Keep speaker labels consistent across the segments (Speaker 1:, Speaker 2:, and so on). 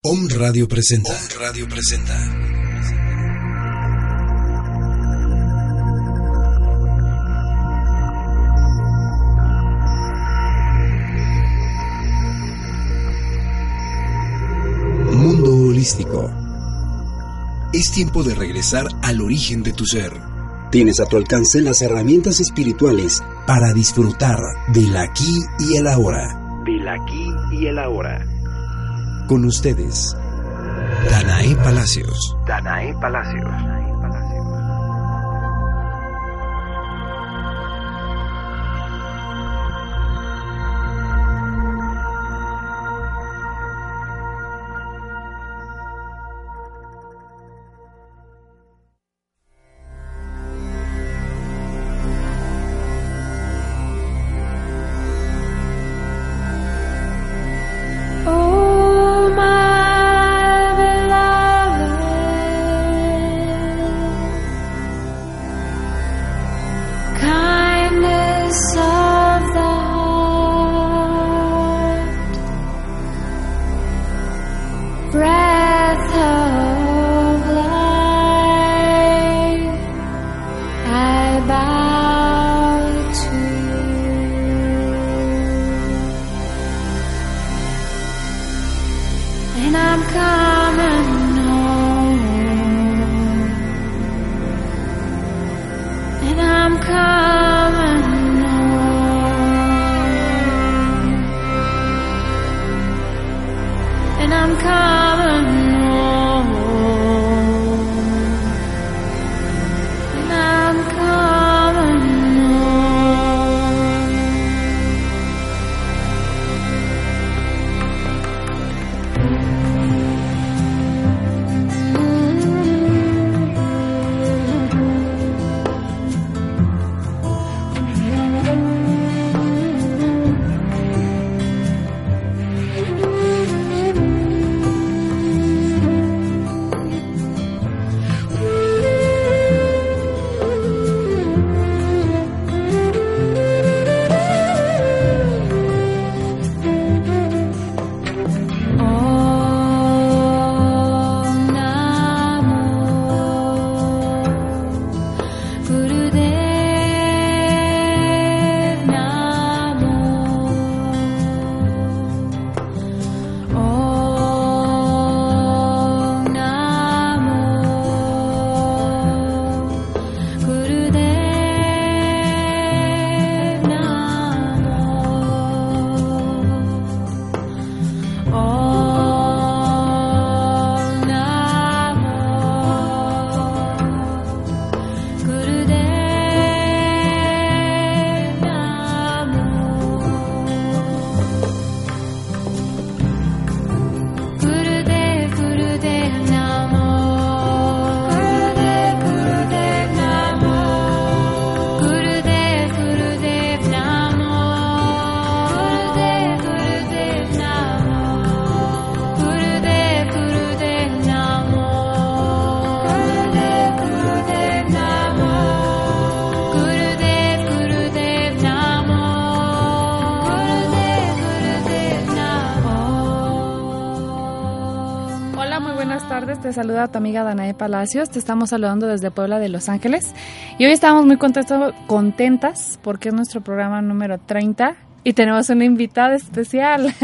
Speaker 1: Om Radio presenta. Om Radio presenta. Mundo holístico. Es tiempo de regresar al origen de tu ser. Tienes a tu alcance las herramientas espirituales para disfrutar del aquí y el ahora.
Speaker 2: Del aquí y el ahora.
Speaker 1: Con ustedes, Danae Palacios.
Speaker 2: Danae Palacios.
Speaker 3: Saluda tu amiga Danae Palacios. Te estamos saludando desde Puebla de Los Ángeles. Y hoy estamos muy contentos, contentas porque es nuestro programa número 30 y tenemos una invitada especial,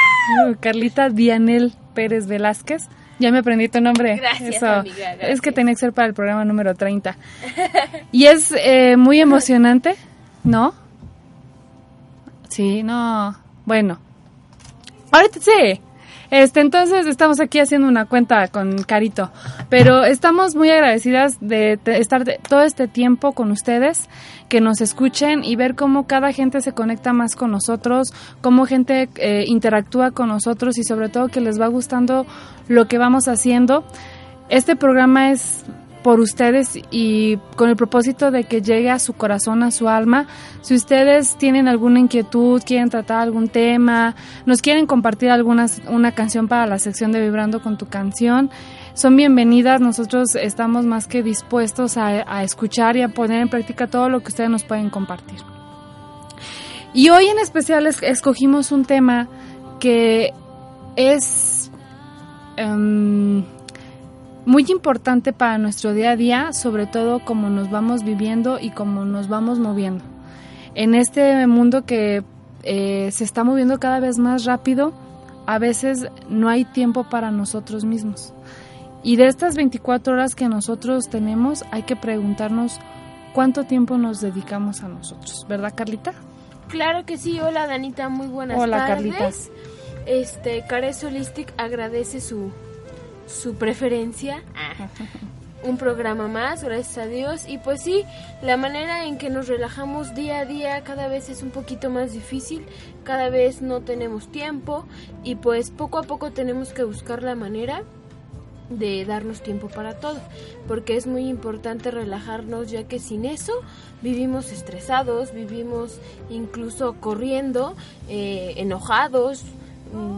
Speaker 3: Carlita Dianel Pérez Velázquez. Ya me aprendí tu nombre.
Speaker 4: Gracias,
Speaker 3: Eso.
Speaker 4: amiga, gracias.
Speaker 3: Es que tenía que ser para el programa número 30. Y es eh, muy emocionante, ¿no? Sí, no. Bueno. Ahorita sí. Este, entonces estamos aquí haciendo una cuenta con Carito, pero estamos muy agradecidas de estar de- todo este tiempo con ustedes, que nos escuchen y ver cómo cada gente se conecta más con nosotros, cómo gente eh, interactúa con nosotros y sobre todo que les va gustando lo que vamos haciendo. Este programa es por ustedes y con el propósito de que llegue a su corazón, a su alma. Si ustedes tienen alguna inquietud, quieren tratar algún tema, nos quieren compartir algunas, una canción para la sección de Vibrando con tu canción, son bienvenidas. Nosotros estamos más que dispuestos a, a escuchar y a poner en práctica todo lo que ustedes nos pueden compartir. Y hoy en especial es- escogimos un tema que es em, muy importante para nuestro día a día, sobre todo como nos vamos viviendo y como nos vamos moviendo. En este mundo que eh, se está moviendo cada vez más rápido, a veces no hay tiempo para nosotros mismos. Y de estas 24 horas que nosotros tenemos, hay que preguntarnos cuánto tiempo nos dedicamos a nosotros, ¿verdad, Carlita?
Speaker 2: Claro que sí, hola Danita, muy buenas
Speaker 3: Hola,
Speaker 2: tardes.
Speaker 3: Carlitas.
Speaker 2: Este, Cares Holistic agradece su, su preferencia. Ah, Un programa más, gracias a Dios. Y pues sí, la manera en que nos relajamos día a día cada vez es un poquito más difícil, cada vez no tenemos tiempo y pues poco a poco tenemos que buscar la manera de darnos tiempo para todo, porque es muy importante relajarnos ya que sin eso vivimos estresados, vivimos incluso corriendo, eh, enojados,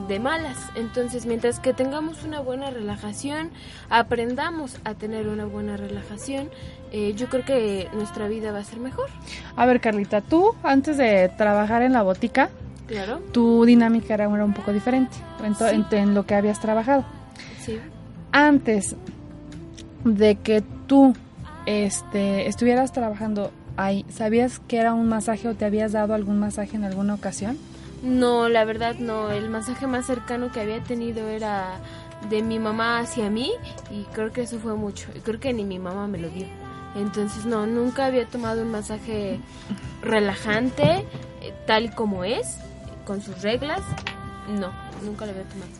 Speaker 2: de malas. Entonces, mientras que tengamos una buena relajación, aprendamos a tener una buena relajación, eh, yo creo que nuestra vida va a ser mejor.
Speaker 3: A ver, Carlita, tú antes de trabajar en la botica,
Speaker 2: Claro,
Speaker 3: tu dinámica era un poco diferente en,
Speaker 2: Sí.
Speaker 3: en- en lo que habías trabajado.
Speaker 2: sí.
Speaker 3: Antes de que tú este, estuvieras trabajando ahí, ¿sabías que era un masaje o te habías dado algún masaje en alguna ocasión?
Speaker 2: No, la verdad no. El masaje más cercano que había tenido era de mi mamá hacia mí y creo que eso fue mucho. Y creo que ni mi mamá me lo dio. Entonces no, nunca había tomado un masaje relajante eh, tal como es, con sus reglas. No, nunca lo había tomado.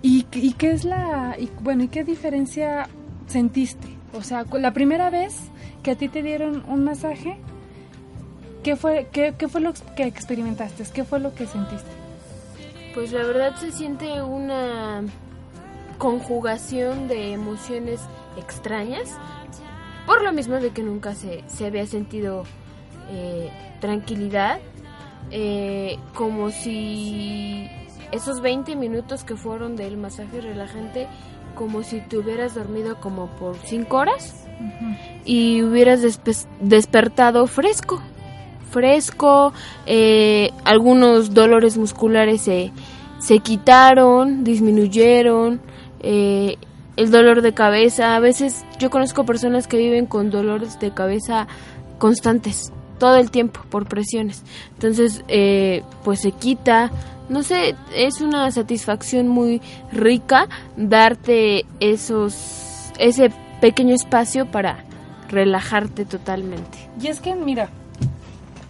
Speaker 3: ¿Y, y qué es la... Y, bueno, ¿y qué diferencia sentiste? O sea, la primera vez que a ti te dieron un masaje, ¿qué fue, qué, qué fue lo que experimentaste? ¿Qué fue lo que sentiste?
Speaker 2: Pues la verdad se siente una conjugación de emociones extrañas. Por lo mismo de que nunca se, se había sentido eh, tranquilidad. eh, como si esos 20 minutos que fueron del masaje relajante, como si te hubieras dormido como por 5 horas y hubieras despe- despertado fresco. Fresco, eh, algunos dolores musculares se, se quitaron, disminuyeron, eh, el dolor de cabeza. A veces yo conozco personas que viven con dolores de cabeza constantes, todo el tiempo, por presiones. Entonces, eh, pues se quita. No sé, es una satisfacción muy rica darte esos, ese pequeño espacio para relajarte totalmente.
Speaker 3: Y es que, mira,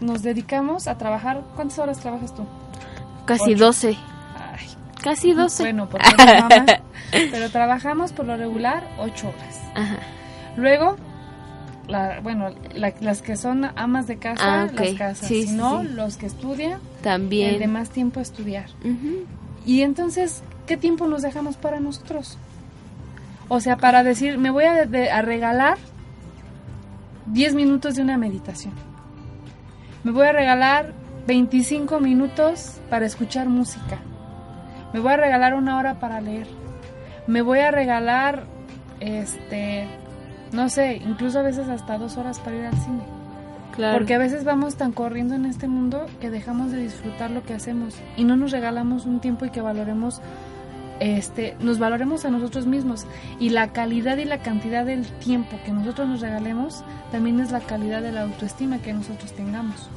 Speaker 3: nos dedicamos a trabajar. ¿Cuántas horas trabajas tú?
Speaker 2: Casi
Speaker 3: Ocho.
Speaker 2: 12.
Speaker 3: Ay,
Speaker 2: Casi 12.
Speaker 3: bueno, porque mamá, pero trabajamos por lo regular ocho horas.
Speaker 2: Ajá.
Speaker 3: Luego, la, bueno, la- las que son amas de casa,
Speaker 2: Ah,
Speaker 3: las casas.
Speaker 2: Sí,
Speaker 3: si no,
Speaker 2: sí.
Speaker 3: los que estudian, el de
Speaker 2: También.
Speaker 3: más tiempo estudiar.
Speaker 2: Ujú.
Speaker 3: Y entonces, ¿qué tiempo nos dejamos para nosotros? O sea, para decir, me voy a, de- a regalar 10 minutos de una meditación. Me voy a regalar 25 minutos para escuchar música. Me voy a regalar una hora para leer. Me voy a regalar, este, no sé, incluso a veces hasta dos horas para ir al cine.
Speaker 2: Claro.
Speaker 3: Porque a veces vamos tan corriendo en este mundo que dejamos de disfrutar lo que hacemos y no nos regalamos un tiempo y que valoremos este nos valoremos a nosotros mismos y la calidad y la cantidad del tiempo que nosotros nos regalemos también es la calidad de la autoestima que nosotros tengamos.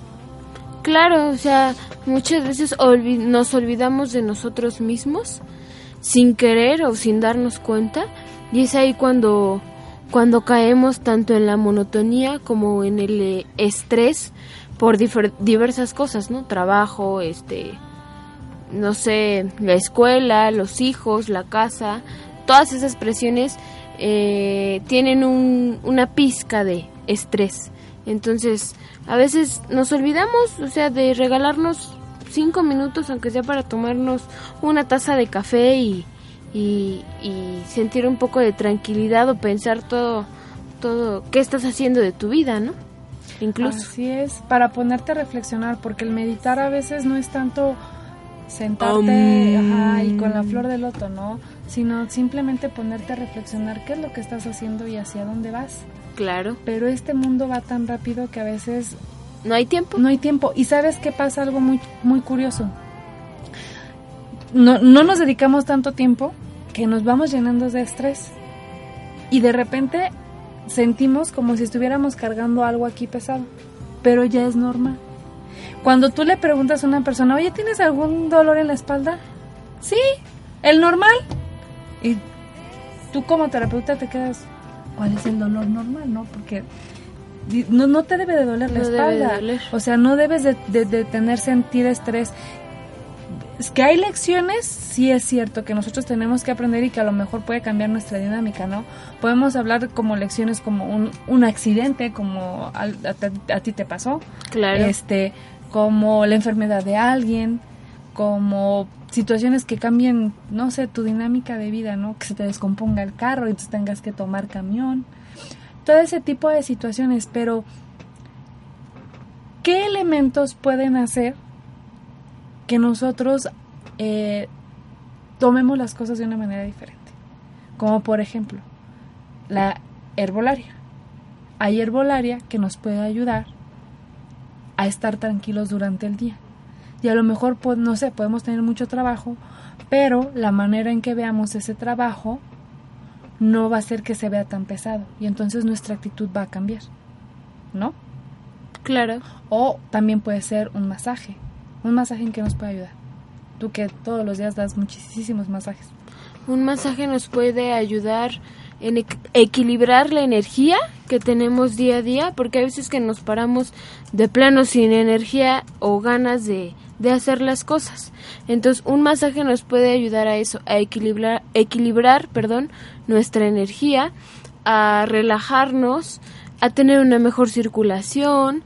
Speaker 2: Claro, o sea, muchas veces nos olvidamos de nosotros mismos sin querer o sin darnos cuenta y es ahí cuando cuando caemos tanto en la monotonía como en el eh, estrés por diversas cosas, ¿no? Trabajo, este no sé, la escuela, los hijos, la casa, todas esas presiones eh, tienen un- una pizca de estrés. Entonces, a veces nos olvidamos, o sea, de regalarnos cinco minutos, aunque sea para tomarnos una taza de café y, y, y sentir un poco de tranquilidad o pensar todo, todo, qué estás haciendo de tu vida, ¿no? Incluso.
Speaker 3: Así es, para ponerte a reflexionar, porque el meditar a veces no es tanto sentarte
Speaker 2: Um.
Speaker 3: ajá, y con la flor de loto, ¿no? Sino simplemente ponerte a reflexionar qué es lo que estás haciendo y hacia dónde vas.
Speaker 2: Claro,
Speaker 3: Pero este mundo va tan rápido que a veces
Speaker 2: no hay tiempo.
Speaker 3: no hay tiempo. Y sabes qué pasa algo muy, muy curioso. No, no nos dedicamos tanto tiempo que nos vamos llenando de estrés. Y de repente sentimos como si estuviéramos cargando algo aquí pesado. Pero ya es normal. Cuando tú le preguntas a una persona, oye, ¿tienes algún dolor en la espalda? Sí, el normal. Y tú como terapeuta te quedas, ¿cuál es el dolor normal? ¿No? Porque no, no te debe de doler la
Speaker 2: No debe de
Speaker 3: espalda.
Speaker 2: doler.
Speaker 3: O sea, no debes de, de- de tener sentir estrés. Es que hay lecciones, sí es cierto, que nosotros tenemos que aprender y que a lo mejor puede cambiar nuestra dinámica, ¿no? Podemos hablar como lecciones como un, un accidente, como a, ti- a ti te pasó,
Speaker 2: Claro.
Speaker 3: este, como la enfermedad de alguien, como situaciones que cambien, no sé, tu dinámica de vida, ¿no? Que se te descomponga el carro y tú tengas que tomar camión. Todo ese tipo de situaciones, pero ¿qué elementos pueden hacer que nosotros eh, tomemos las cosas de una manera diferente? Como por ejemplo, la herbolaria. Hay herbolaria que nos puede ayudar a estar tranquilos durante el día. Y a lo mejor, pues, no sé, podemos tener mucho trabajo, pero la manera en que veamos ese trabajo no va a hacer que se vea tan pesado. Y entonces nuestra actitud va a cambiar. ¿No?
Speaker 2: Claro.
Speaker 3: O también puede ser un masaje. Un masaje en que nos puede ayudar. Tú que todos los días das muchísimos masajes.
Speaker 2: Un masaje nos puede ayudar en equ- equilibrar la energía que tenemos día a día, porque a veces que nos paramos de plano sin energía o ganas de, de hacer las cosas. Entonces, un masaje nos puede ayudar a eso, a equilibrar, equilibrar, perdón, nuestra energía, a relajarnos, a tener una mejor circulación,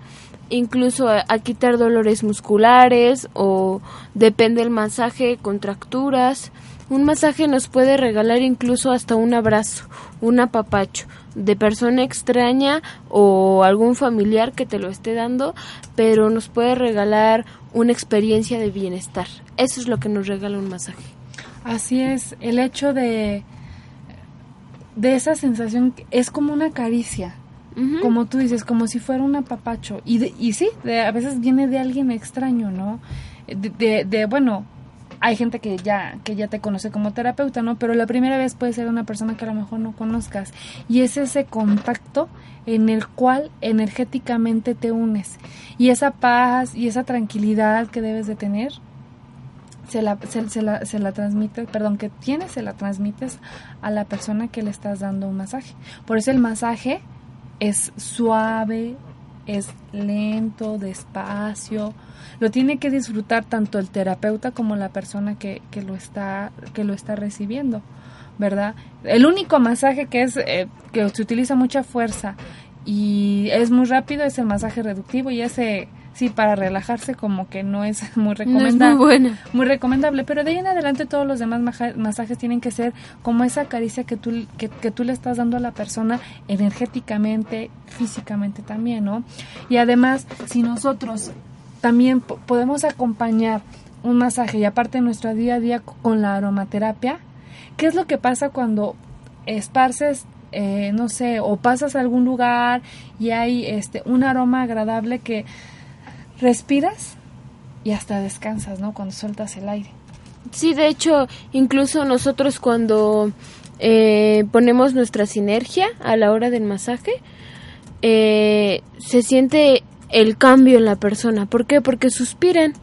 Speaker 2: incluso a, a quitar dolores musculares o depende del masaje, contracturas. Un masaje nos puede regalar incluso hasta un abrazo, un apapacho de persona extraña o algún familiar que te lo esté dando, pero nos puede regalar una experiencia de bienestar. Eso es lo que nos regala un masaje.
Speaker 3: Así es, el hecho de de esa sensación es como una caricia, como tú dices, como si fuera un apapacho. Y, de- y sí, de- a veces viene de alguien extraño, ¿no? De, de, bueno, hay gente que ya, que ya te conoce como terapeuta, ¿no? Pero la primera vez puede ser una persona que a lo mejor no conozcas. Y es ese contacto en el cual energéticamente te unes. Y esa paz y esa tranquilidad que debes de tener, se la, se, se la, se la transmites, perdón, que tienes, se la transmites a la persona que le estás dando un masaje. Por eso el masaje es suave, es lento, despacio. Lo tiene que disfrutar tanto el terapeuta como la persona que, que lo está que lo está recibiendo, ¿verdad? El único masaje que es eh, que se utiliza mucha fuerza y es muy rápido es el masaje reductivo y ese sí para relajarse como que no es muy
Speaker 2: No es
Speaker 3: recomendable
Speaker 2: muy buena.
Speaker 3: muy recomendable, pero de ahí en adelante todos los demás masajes tienen que ser como esa caricia que tú, que, que tú le estás dando a la persona energéticamente, físicamente también, ¿no? Y además, si nosotros también po- podemos acompañar un masaje y aparte nuestro día a día con la aromaterapia, ¿qué es lo que pasa cuando esparces eh, no sé, o pasas a algún lugar y hay este un aroma agradable que respiras y hasta descansas, ¿no? Cuando sueltas el aire.
Speaker 2: Sí, de hecho, incluso nosotros cuando eh, ponemos nuestra sinergia a la hora del masaje, eh, se siente el cambio en la persona. ¿Por qué? Porque suspiran.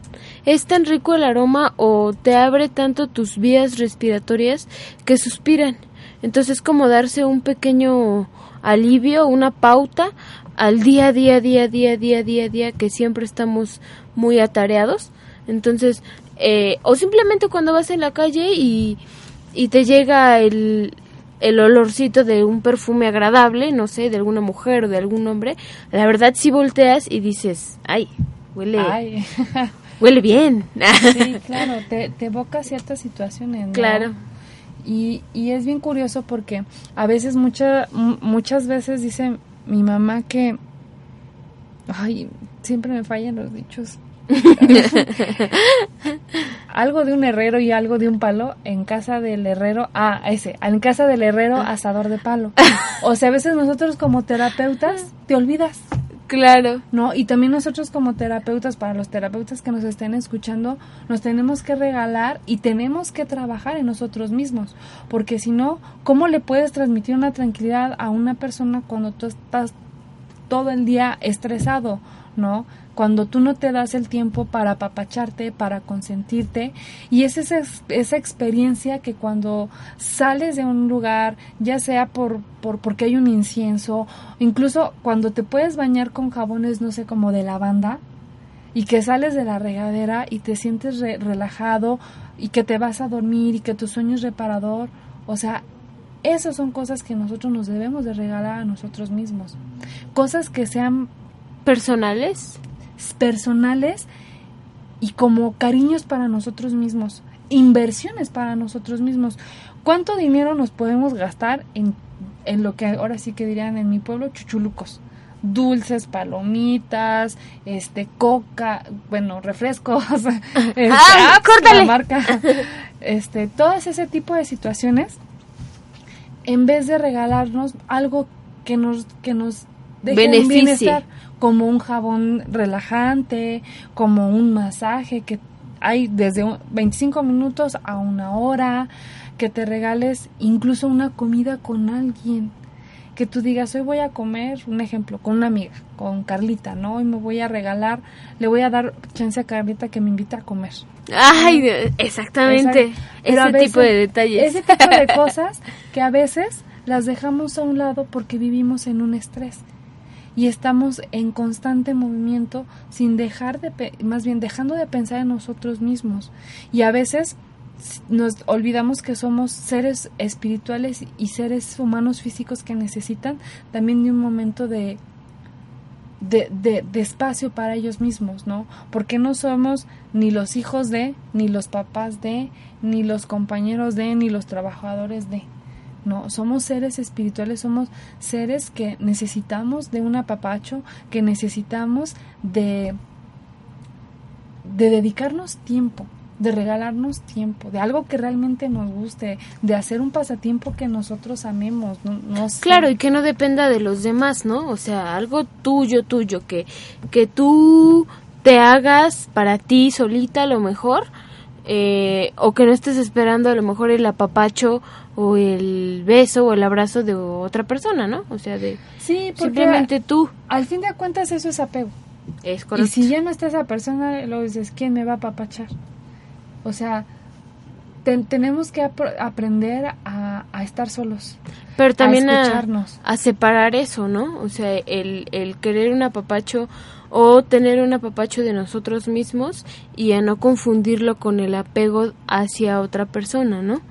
Speaker 2: Es tan rico el aroma o te abre tanto tus vías respiratorias que suspiran. Entonces es como darse un pequeño alivio, una pauta al día a día, día a día, día a día, día que siempre estamos muy atareados. Entonces eh, o simplemente cuando vas en la calle y, y te llega el, el olorcito de un perfume agradable, no sé, de alguna mujer o de algún hombre, la verdad si volteas y dices, ay, huele,
Speaker 3: Ay.
Speaker 2: huele bien.
Speaker 3: Sí, claro, te, te evoca ciertas situaciones. ¿no?
Speaker 2: Claro.
Speaker 3: Y, y es bien curioso porque a veces, mucha, mu- muchas veces dice mi mamá que, ay, siempre me fallan los dichos. algo de un herrero y algo de un palo en casa del herrero, ah, ese, en casa del herrero asador de palo. O sea, a veces nosotros como terapeutas te olvidas.
Speaker 2: Claro.
Speaker 3: ¿no? Y también nosotros como terapeutas, para los terapeutas que nos estén escuchando, nos tenemos que regalar y tenemos que trabajar en nosotros mismos, porque si no, ¿cómo le puedes transmitir una tranquilidad a una persona cuando tú estás todo el día estresado, ¿no? Cuando tú no te das el tiempo para apapacharte, para consentirte, y es esa, esa experiencia que cuando sales de un lugar, ya sea por, por porque hay un incienso, incluso cuando te puedes bañar con jabones, no sé, como de lavanda, y que sales de la regadera y te sientes re- relajado y que te vas a dormir y que tu sueño es reparador, o sea, esas son cosas que nosotros nos debemos de regalar a nosotros mismos. Cosas que sean
Speaker 2: Personales.
Speaker 3: Personales y como cariños para nosotros mismos, inversiones para nosotros mismos. ¿Cuánto dinero nos podemos gastar en, en lo que ahora sí que dirían en mi pueblo, chuchulucos? Dulces, palomitas, este, coca, bueno, refrescos, este,
Speaker 2: ¡Ah, córtale!
Speaker 3: la marca, este, todas ese tipo de situaciones, en vez de regalarnos algo que nos, que nos
Speaker 2: Beneficie.
Speaker 3: como un jabón relajante, como un masaje que hay desde un- 25 minutos a una hora, que te regales incluso una comida con alguien, que tú digas, hoy voy a comer, un ejemplo, con una amiga, con Carlita, ¿no? Hoy me voy a regalar, le voy a dar chance a Carlita que me invite a comer.
Speaker 2: Ay, exactamente.
Speaker 3: Exacto.
Speaker 2: Ese
Speaker 3: veces-
Speaker 2: tipo de detalles.
Speaker 3: Ese tipo de cosas que a veces las dejamos a un lado porque vivimos en un estrés y estamos en constante movimiento sin dejar de, más bien dejando de pensar en nosotros mismos. Y a veces nos olvidamos que somos seres espirituales y seres humanos físicos que necesitan también de un momento de de, de, de espacio para ellos mismos, ¿no? Porque no somos ni los hijos de, ni los papás de, ni los compañeros de, ni los trabajadores de. No, somos seres espirituales, somos seres que necesitamos de un apapacho, que necesitamos de, de dedicarnos tiempo, de regalarnos tiempo, de algo que realmente nos guste, de hacer un pasatiempo que nosotros amemos, no.
Speaker 2: Claro, y que no dependa de los demás, ¿no? O sea, algo tuyo, tuyo, que, que tú te hagas para ti solita a lo mejor, eh, o que no estés esperando a lo mejor el apapacho o el beso o el abrazo de otra persona, ¿no? O sea, de
Speaker 3: Sí,
Speaker 2: simplemente tú.
Speaker 3: al fin de cuentas eso es apego.
Speaker 2: Es
Speaker 3: Y
Speaker 2: correcto.
Speaker 3: si ya no está esa persona, luego dices, ¿quién me va a apapachar? O sea, ten- tenemos que apr- aprender a, a estar solos.
Speaker 2: Pero también
Speaker 3: a
Speaker 2: a separar eso, ¿no? O sea, el, el querer un apapacho o tener un apapacho de nosotros mismos y a no confundirlo con el apego hacia otra persona, ¿no?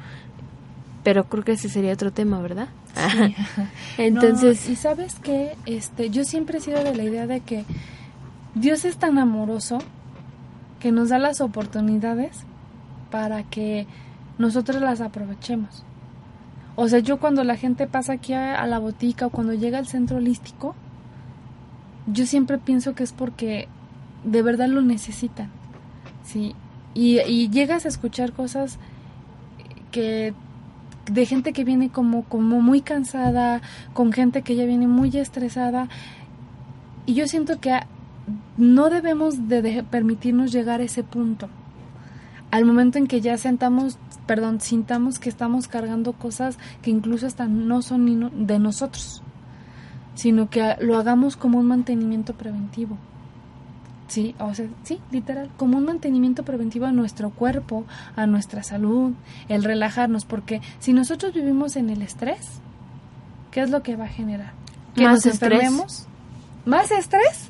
Speaker 2: Pero creo que ese sería otro tema, ¿verdad? Entonces,
Speaker 3: No, y sabes que este, yo siempre he sido de la idea de que Dios es tan amoroso que nos da las oportunidades para que nosotros las aprovechemos. O sea, yo cuando la gente pasa aquí a, a la botica o cuando llega al centro holístico, yo siempre pienso que es porque de verdad lo necesitan. Sí. Y, y llegas a escuchar cosas que de gente que viene como, como muy cansada, con gente que ya viene muy estresada. Y yo siento que no debemos de, permitirnos llegar a ese punto. Al momento en que ya sentamos, perdón, sintamos que estamos cargando cosas que incluso hasta no son ni de nosotros, sino que lo hagamos como un mantenimiento preventivo. Sí, o sea, sí, literal, como un mantenimiento preventivo a nuestro cuerpo, a nuestra salud, el relajarnos, porque si nosotros vivimos en el estrés, ¿qué es lo que va a generar? Que
Speaker 2: Más
Speaker 3: nos
Speaker 2: estrés.
Speaker 3: enfermemos, más estrés,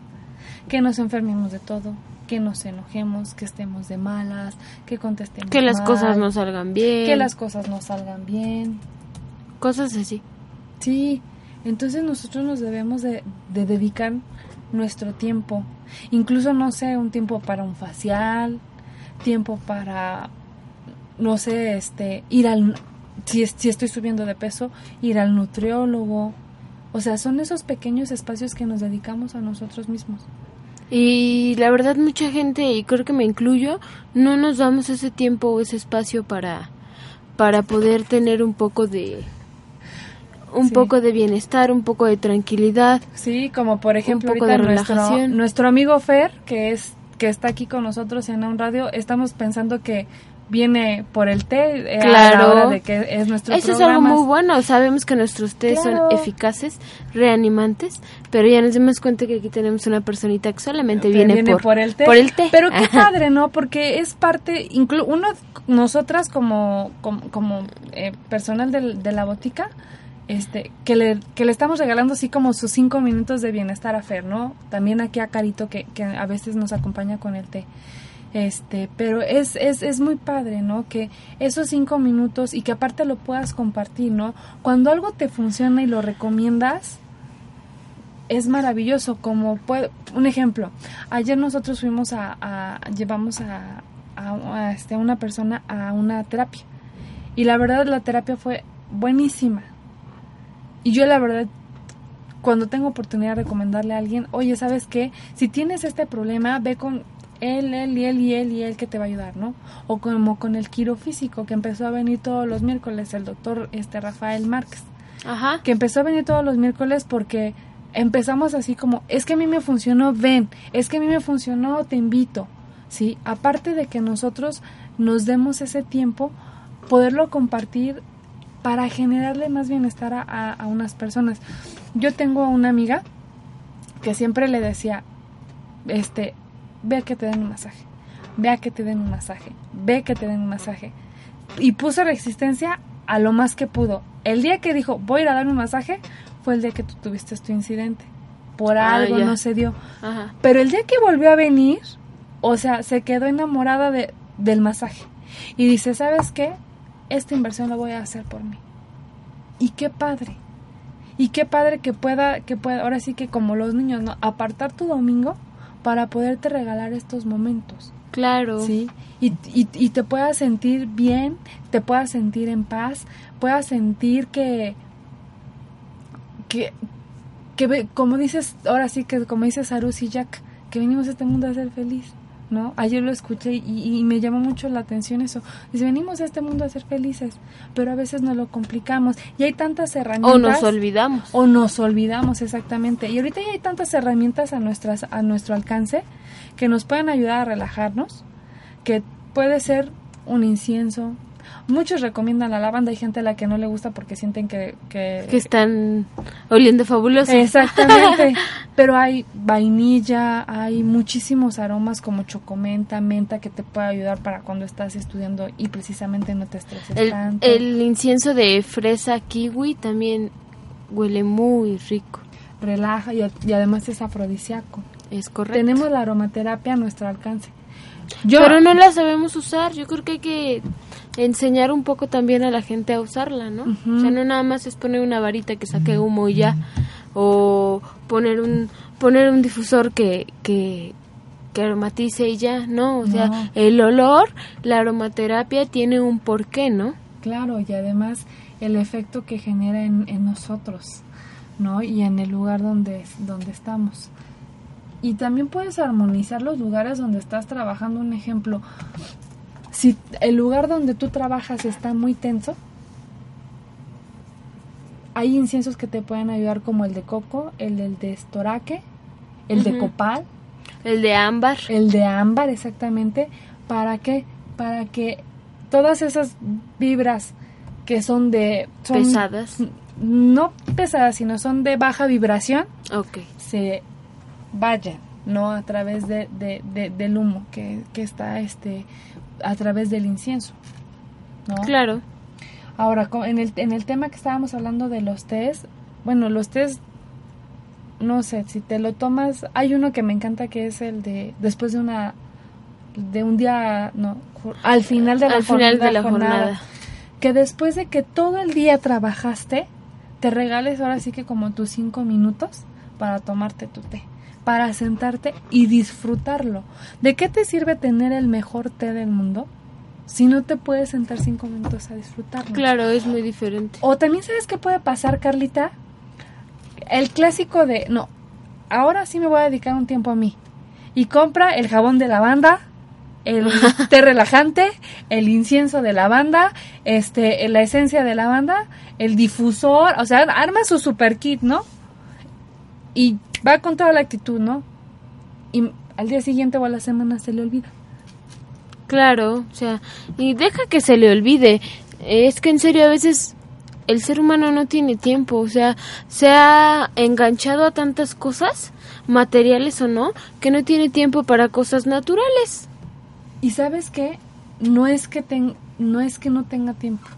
Speaker 3: que nos enfermemos de todo, que nos enojemos, que estemos de malas, que contestemos
Speaker 2: Que las
Speaker 3: mal,
Speaker 2: cosas no salgan bien.
Speaker 3: que las cosas no salgan bien.
Speaker 2: Cosas así.
Speaker 3: Sí, entonces nosotros nos debemos de, de dedicar nuestro tiempo, incluso no sé, un tiempo para un facial, tiempo para, no sé, este, ir al, si, si estoy subiendo de peso, ir al nutriólogo. O sea, son esos pequeños espacios que nos dedicamos a nosotros mismos.
Speaker 2: Y la verdad mucha gente, y creo que me incluyo, no nos damos ese tiempo o ese espacio para, para poder tener un poco de un
Speaker 3: Sí.
Speaker 2: poco de bienestar, un poco de tranquilidad.
Speaker 3: Sí, como por ejemplo
Speaker 2: poco
Speaker 3: ahorita
Speaker 2: de
Speaker 3: nuestro,
Speaker 2: relajación.
Speaker 3: nuestro amigo Fer, que es que está aquí con nosotros en un radio, estamos pensando que viene por el té eh, a la
Speaker 2: Claro.
Speaker 3: hora de que es nuestro
Speaker 2: Eso es algo muy bueno, sabemos que nuestros tés
Speaker 3: Claro.
Speaker 2: son eficaces, reanimantes, pero ya nos dimos cuenta que aquí tenemos una personita que solamente viene, por,
Speaker 3: el té.
Speaker 2: por el té.
Speaker 3: Pero qué padre, ¿no? Porque es parte, inclu uno, nosotras como, como, como, eh, personal del- de la botica, este, que le, que le estamos regalando así como sus cinco minutos de bienestar a Fer, ¿no? También aquí a Carito que, que a veces nos acompaña con el té. Este, pero es, es, es muy padre, ¿no? Que esos cinco minutos y que aparte lo puedas compartir, ¿no? Cuando algo te funciona y lo recomiendas, es maravilloso. Como puede, un ejemplo, ayer nosotros fuimos a, a- llevamos a, a, este, a una persona a una terapia y la verdad la terapia fue buenísima. Y yo la verdad cuando tengo oportunidad de recomendarle a alguien, oye, ¿sabes qué? Si tienes este problema, ve con él, él y él y él y él que te va a ayudar, ¿no? O como con el quirofísico que empezó a venir todos los miércoles, el doctor este Rafael Márquez
Speaker 2: Ajá.
Speaker 3: que empezó a venir todos los miércoles porque empezamos así como, es que a mí me funcionó, ven, es que a mí me funcionó, te invito, ¿sí? Aparte de que nosotros nos demos ese tiempo, poderlo compartir para generarle más bienestar a, a- a unas personas. Yo tengo una amiga que siempre le decía, este, ve a que te den un masaje, ve a que te den un masaje, ve que te den un masaje. Y puso resistencia a lo más que pudo. El día que dijo, voy a ir a dar un masaje, fue el día que tú tuviste tu incidente. Por
Speaker 2: Ah,
Speaker 3: algo no se dio.
Speaker 2: Ajá.
Speaker 3: Pero el día que volvió a venir, o sea, se quedó enamorada de, del masaje. Y dice, ¿sabes qué? Esta inversión la voy a hacer por mí. Y qué padre. Y qué padre que pueda, que pueda, ahora sí que como los niños, ¿no? Apartar tu domingo para poderte regalar estos momentos.
Speaker 2: Claro.
Speaker 3: ¿sí? Y, y, y te puedas sentir bien, te puedas sentir en paz, puedas sentir que, que, que como dices, ahora sí que como dice Sarus y Jack, que venimos a este mundo a ser feliz, ¿no? Ayer lo escuché y, y me llamó mucho la atención eso. Dice, venimos a este mundo a ser felices, pero a veces nos lo complicamos y hay tantas herramientas.
Speaker 2: O nos olvidamos.
Speaker 3: O nos olvidamos, exactamente. Y ahorita ya hay tantas herramientas a, nuestras, a nuestro alcance que nos pueden ayudar a relajarnos, que puede ser un incienso. Muchos recomiendan la lavanda, hay gente a la que no le gusta porque sienten que... que,
Speaker 2: que están oliendo fabuloso.
Speaker 3: Exactamente. Pero hay vainilla, hay muchísimos aromas como chocomenta, menta que te puede ayudar para cuando estás estudiando y precisamente no te estreses
Speaker 2: El,
Speaker 3: tanto.
Speaker 2: el incienso de fresa kiwi también huele muy rico.
Speaker 3: Relaja y, y además es afrodisíaco.
Speaker 2: Es correcto.
Speaker 3: Tenemos la aromaterapia a nuestro alcance. Yo,
Speaker 2: Pero no la sabemos usar. Yo creo que hay que enseñar un poco también a la gente a usarla, ¿no? O sea, no nada más es poner una varita que saque humo y ya. O poner un, poner un difusor que, que, que aromatice y ya. No, o sea, el olor, la aromaterapia tiene un porqué, ¿no?
Speaker 3: Claro, y además el efecto que genera en, en nosotros, ¿no? Y en el lugar donde, donde estamos. Y también puedes armonizar los lugares donde estás trabajando. Un ejemplo, si el lugar donde tú trabajas está muy tenso, hay inciensos que te pueden ayudar como el de coco, el del de estoraque, el de copal,
Speaker 2: El de ámbar.
Speaker 3: el de ámbar exactamente, ¿para qué? Para que todas esas vibras que son de... son-
Speaker 2: Pesadas.
Speaker 3: No pesadas, sino son de baja vibración,
Speaker 2: Ok.
Speaker 3: se vayan, ¿no? A través de, de- de- del humo que, que está este a través del incienso, ¿no?
Speaker 2: Claro.
Speaker 3: Ahora, en el, en el tema que estábamos hablando de los tés, bueno, los tés no sé, si te lo tomas, hay uno que me encanta que es el de después de una de un día, no, al final de la,
Speaker 2: Al final
Speaker 3: jornada,
Speaker 2: de la jornada.
Speaker 3: que después de que todo el día trabajaste, te regales ahora sí que como tus cinco minutos para tomarte tu té, para sentarte y disfrutarlo. ¿De qué te sirve tener el mejor té del mundo si no te puedes sentar cinco minutos a disfrutarlo?
Speaker 2: Claro, es muy diferente.
Speaker 3: O también sabes qué puede pasar, Carlita. El clásico de, no, ahora sí me voy a dedicar un tiempo a mí. Y compra el jabón de lavanda, el té relajante, el incienso de lavanda, este, la esencia de lavanda, el difusor, o sea, arma su super kit, ¿no? Y va con toda la actitud, ¿no? Y al día siguiente o a la semana se le olvida.
Speaker 2: Claro, o sea, y deja que se le olvide. Es que en serio a veces el ser humano no tiene tiempo, o sea, se ha enganchado a tantas cosas, materiales o no, que no tiene tiempo para cosas naturales.
Speaker 3: Y sabes qué, no es que ten- no es que no tenga tiempo,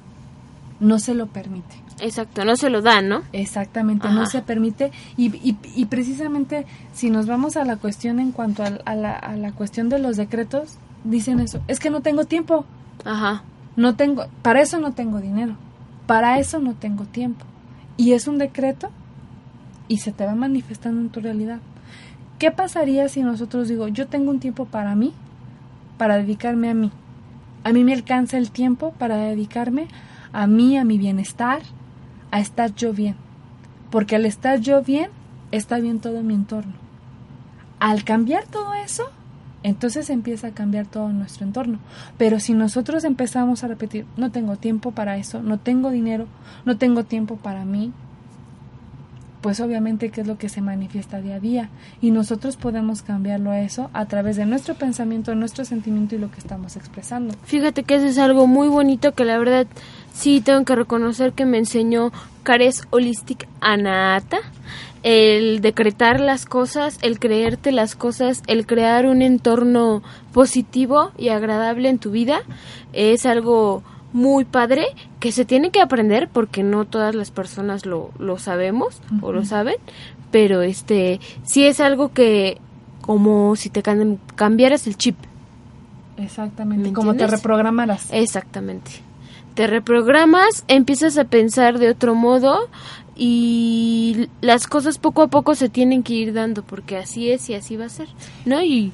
Speaker 3: no se lo permite.
Speaker 2: Exacto, no se lo dan, ¿no?
Speaker 3: Exactamente,
Speaker 2: Ajá.
Speaker 3: no se permite. Y, y, y precisamente si nos vamos a la cuestión en cuanto al- a, la, a la cuestión de los decretos, dicen eso, es que no tengo tiempo,
Speaker 2: Ajá.
Speaker 3: no tengo, para eso no tengo dinero, para eso no tengo tiempo. Y es un decreto y se te va manifestando en tu realidad. ¿Qué pasaría si nosotros digo, yo tengo un tiempo para mí, para dedicarme a mí? A mí me alcanza el tiempo para dedicarme a mí, a mi bienestar, a estar yo bien. Porque al estar yo bien, está bien todo mi entorno. Al cambiar todo eso, entonces empieza a cambiar todo nuestro entorno. Pero si nosotros empezamos a repetir, no tengo tiempo para eso, no tengo dinero, no tengo tiempo para mí, pues obviamente que es lo que se manifiesta día a día. Y nosotros podemos cambiarlo a eso a través de nuestro pensamiento, nuestro sentimiento y lo que estamos expresando.
Speaker 2: Fíjate que eso es algo muy bonito que la verdad sí tengo que reconocer que me enseñó Cares Holistic Anata. El decretar las cosas, el creerte las cosas, el crear un entorno positivo y agradable en tu vida es algo muy padre que se tiene que aprender porque no todas las personas lo, lo sabemos o lo saben, pero este sí es algo que como si te cam- cambiaras el chip.
Speaker 3: Exactamente.
Speaker 2: ¿Me
Speaker 3: Como te reprogramaras.
Speaker 2: Exactamente. Te reprogramas, empiezas a pensar de otro modo y las cosas poco a poco se tienen que ir dando porque así es y así va a ser, ¿no? Y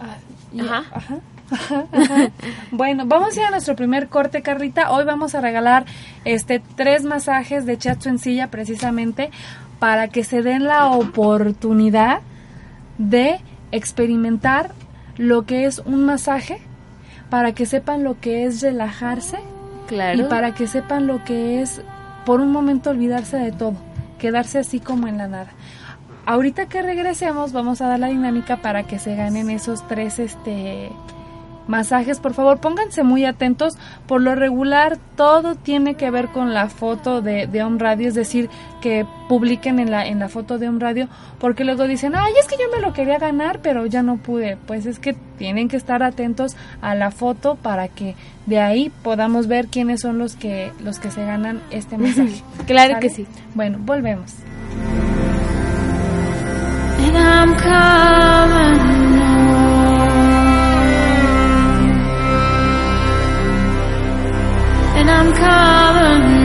Speaker 3: Ah, y-
Speaker 2: Ajá.
Speaker 3: ajá, ajá, ajá. bueno, vamos a ir a nuestro primer corte, Carlita. Hoy vamos a regalar este tres masajes de chacho en silla precisamente para que se den la oportunidad de experimentar lo que es un masaje, para que sepan lo que es relajarse
Speaker 2: claro.
Speaker 3: y para que sepan lo que es por un momento olvidarse de todo, quedarse así como en la nada. Ahorita que regresemos vamos a dar la dinámica para que se ganen esos tres este masajes. Por favor, pónganse muy atentos. Por lo regular, todo tiene que ver con la foto de, de Home Radio, es decir, que publiquen en la, en la foto de Home Radio, porque luego dicen, ay, es que yo me lo quería ganar, pero ya no pude. Pues es que tienen que estar atentos a la foto para que de ahí podamos ver quiénes son los que, los que se ganan este mensaje.
Speaker 2: Claro
Speaker 3: ¿Sale?
Speaker 2: que sí.
Speaker 3: Bueno, volvemos.
Speaker 5: And I'm coming home. And I'm coming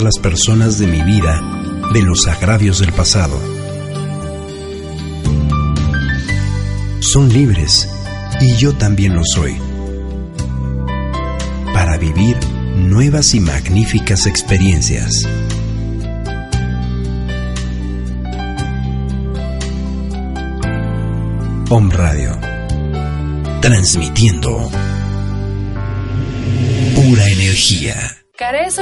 Speaker 1: las personas de mi vida de los agravios del pasado. Son libres y yo también lo soy. Para vivir nuevas y magníficas experiencias. Om Radio. Transmitiendo pura energía.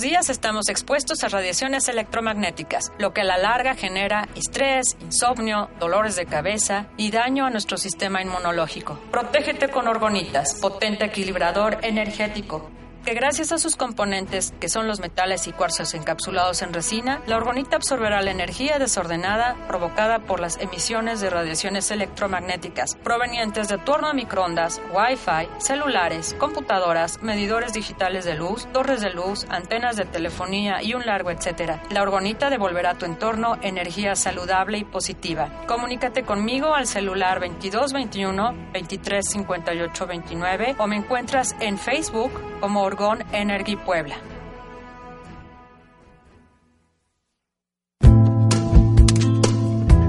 Speaker 6: Los días estamos expuestos a radiaciones electromagnéticas, lo que a la larga genera estrés, insomnio, dolores de cabeza y daño a nuestro sistema inmunológico. Protégete con orgonitas, potente equilibrador energético que gracias a sus componentes, que son los metales y cuarzos encapsulados en resina, la orgonita absorberá la energía desordenada provocada por las emisiones de radiaciones electromagnéticas provenientes de torno a microondas, Wi-Fi, celulares, computadoras, medidores digitales de luz, torres de luz, antenas de telefonía y un largo etcétera. La orgonita devolverá a tu entorno energía saludable y positiva. Comunícate conmigo al celular 2221 235829 o me encuentras en Facebook como Orgón Energy Puebla.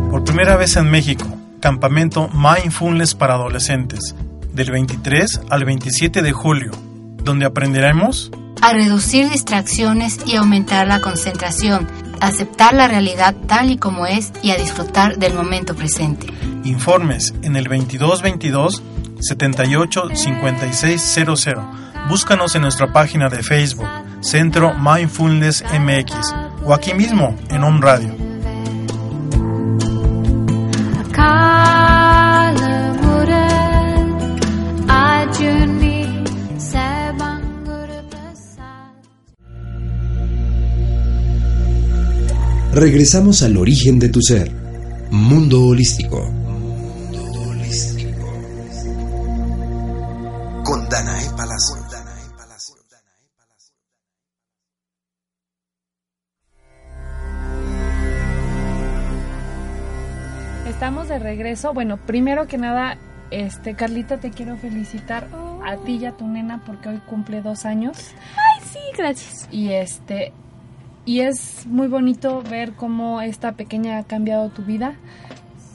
Speaker 7: Por primera vez en México, campamento Mindfulness para adolescentes, del 23 al 27 de julio, donde aprenderemos
Speaker 8: a reducir distracciones y aumentar la concentración, aceptar la realidad tal y como es y a disfrutar del momento presente.
Speaker 7: Informes en el 2222 78 5600. Búscanos en nuestra página de Facebook, Centro Mindfulness MX, o aquí mismo en Home Radio.
Speaker 1: Regresamos al origen de tu ser. Mundo holístico.
Speaker 3: Regreso. Bueno, primero que nada, este Carlita, te quiero felicitar a ti y a tu nena porque hoy cumple dos años.
Speaker 2: Ay, sí, gracias.
Speaker 3: Y este, y es muy bonito ver cómo esta pequeña ha cambiado tu vida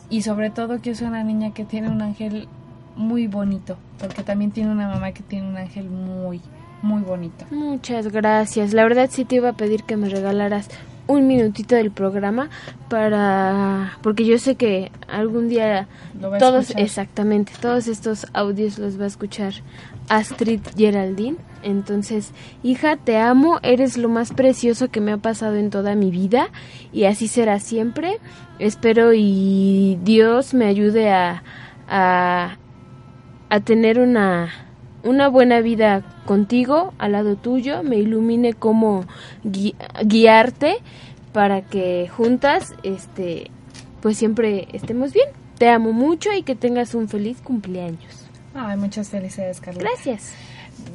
Speaker 3: y sobre todo que es una niña que tiene un ángel muy bonito, porque también tiene una mamá que tiene un ángel muy, muy bonito.
Speaker 2: Muchas gracias. La verdad sí te iba a pedir que me regalaras un minutito del programa para porque yo sé que algún día todos exactamente todos estos audios los va a escuchar Astrid Geraldine. Entonces hija te amo eres lo más precioso que me ha pasado en toda mi vida y así será siempre. Espero y Dios me ayude a a, a tener una una buena vida contigo, al lado tuyo, me ilumine cómo gui- guiarte para que juntas, este, pues siempre estemos bien. Te amo mucho y que tengas un feliz cumpleaños.
Speaker 3: Ay, muchas felicidades, Carlita.
Speaker 2: Gracias.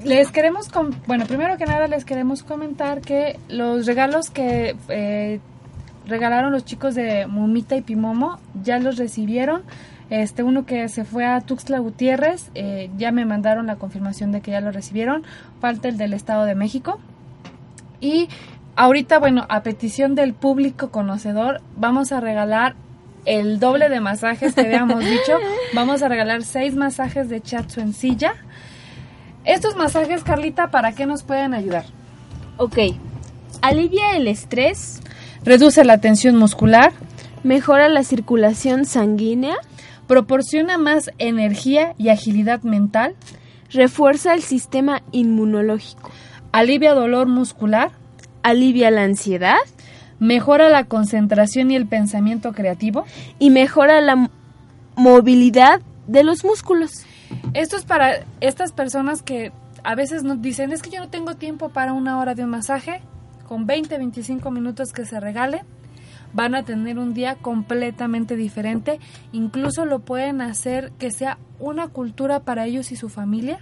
Speaker 3: Les queremos, com- bueno, primero que nada les queremos comentar que los regalos que eh, regalaron los chicos de Mumita y Pimomo ya los recibieron. Este uno que se fue a Tuxtla Gutiérrez, eh, ya me mandaron la confirmación de que ya lo recibieron. Falta el del Estado de México. Y ahorita, bueno, a petición del público conocedor, vamos a regalar el doble de masajes que habíamos dicho. Vamos a regalar seis masajes de chatsu en silla. Estos masajes, Carlita, ¿para qué nos pueden ayudar?
Speaker 2: Ok. Alivia el estrés,
Speaker 3: Reduce la tensión muscular,
Speaker 2: mejora la circulación sanguínea,
Speaker 3: proporciona más energía y agilidad mental,
Speaker 2: refuerza el sistema inmunológico,
Speaker 3: alivia dolor muscular,
Speaker 2: alivia la ansiedad
Speaker 3: mejora la concentración y el pensamiento creativo.
Speaker 2: y mejora la movilidad de los músculos.
Speaker 3: Esto es para estas personas que a veces nos dicen, es que yo no tengo tiempo para una hora de un masaje. Con 20, 25 minutos que se regale, van a tener un día completamente diferente. Incluso lo pueden hacer que sea una cultura para ellos y su familia,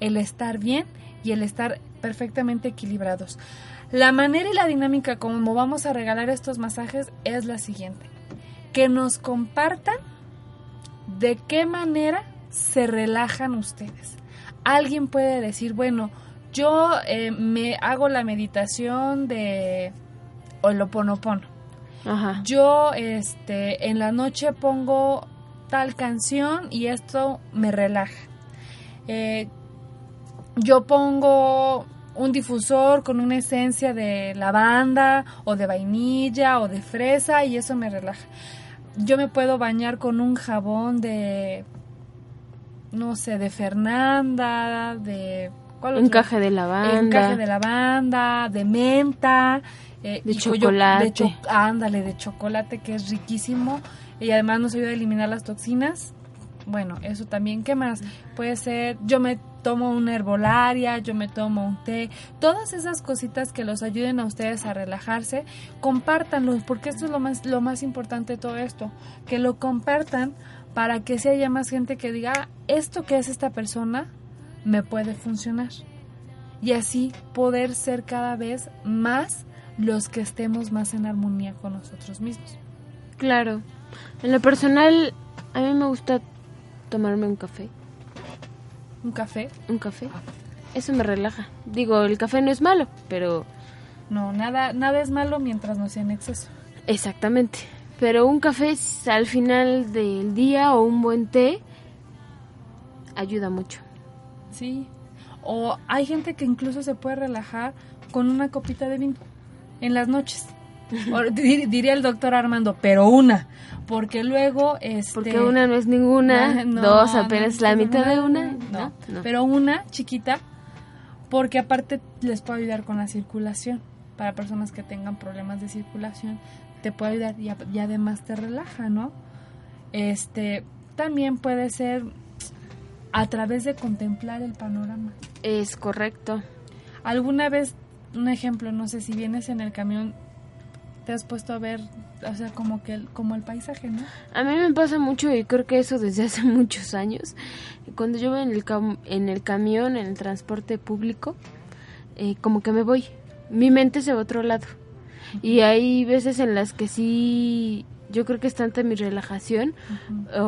Speaker 3: el estar bien y el estar perfectamente equilibrados. La manera y la dinámica como vamos a regalar estos masajes es la siguiente. Que nos compartan de qué manera se relajan ustedes. Alguien puede decir, bueno, yo eh, me hago la meditación de Oloponopono.
Speaker 2: Ajá.
Speaker 3: Yo este en la noche pongo tal canción y esto me relaja. Eh, yo pongo un difusor con una esencia de lavanda o de vainilla o de fresa y eso me relaja. Yo me puedo bañar con un jabón de no sé, de Fernanda, de ¿cuál?
Speaker 2: Encaje de lavanda.
Speaker 3: Encaje de lavanda, de menta, eh,
Speaker 2: De chocolate.
Speaker 3: de cho- ándale, de chocolate que es riquísimo y además nos ayuda a eliminar las toxinas. Bueno, eso también. ¿Qué más? Puede ser, yo me tomo una herbolaria, yo me tomo un té, todas esas cositas que los ayuden a ustedes a relajarse, compártanlo, porque esto es lo más, lo más importante de todo esto, que lo compartan para que si haya más gente que diga, "Ah, esto que es esta persona me puede funcionar. Y así poder ser cada vez más los que estemos más en armonía con nosotros mismos.
Speaker 2: Claro. En lo personal, a mí me gusta tomarme un café.
Speaker 3: ¿Un café?
Speaker 2: Un café. Eso me relaja. Digo, el café no es malo, pero...
Speaker 3: No, nada, nada es malo mientras no sea en exceso.
Speaker 2: Exactamente. Pero un café al final del día o un buen té ayuda mucho.
Speaker 3: Sí. O hay gente que incluso se puede relajar con una copita de vino en las noches. O diría el doctor Armando, pero una, porque luego este
Speaker 2: Porque una no es ninguna,
Speaker 3: Ah, no,
Speaker 2: dos apenas
Speaker 3: no,
Speaker 2: la mitad de una.
Speaker 3: no, pero una chiquita, porque aparte les puede ayudar con la circulación. Para personas que tengan problemas de circulación, te puede ayudar y, y además te relaja, ¿no? Este, también puede ser a través de contemplar el panorama.
Speaker 2: Es correcto.
Speaker 3: ¿Alguna vez, un ejemplo, no sé si vienes en el camión, te has puesto a ver, o sea, como que el, como el paisaje, ¿no?
Speaker 2: A mí me pasa mucho y creo que eso desde hace muchos años. Cuando yo voy en el, cam- en el camión, en el transporte público, eh, como que me voy. Mi mente se va a otro lado. Y hay veces en las que sí, yo creo que es tanta mi relajación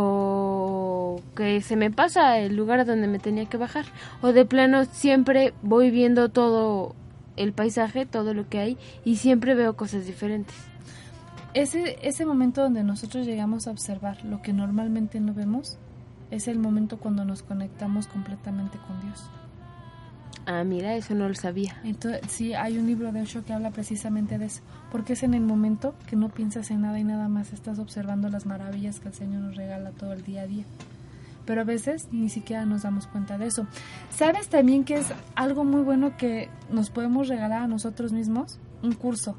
Speaker 2: o que se me pasa el lugar donde me tenía que bajar. O de plano siempre voy viendo todo el paisaje, todo lo que hay y siempre veo cosas diferentes.
Speaker 3: Ese, ese momento donde nosotros llegamos a observar lo que normalmente no vemos, es el momento cuando nos conectamos completamente con Dios.
Speaker 2: Ah, mira, eso no lo sabía.
Speaker 3: Entonces, sí, hay un libro de Osho que habla precisamente de eso, porque es en el momento que no piensas en nada y nada más estás observando las maravillas que el Señor nos regala todo el día a día. Pero a veces ni siquiera nos damos cuenta de eso. ¿Sabes también que es algo muy bueno que nos podemos regalar a nosotros mismos? Un curso.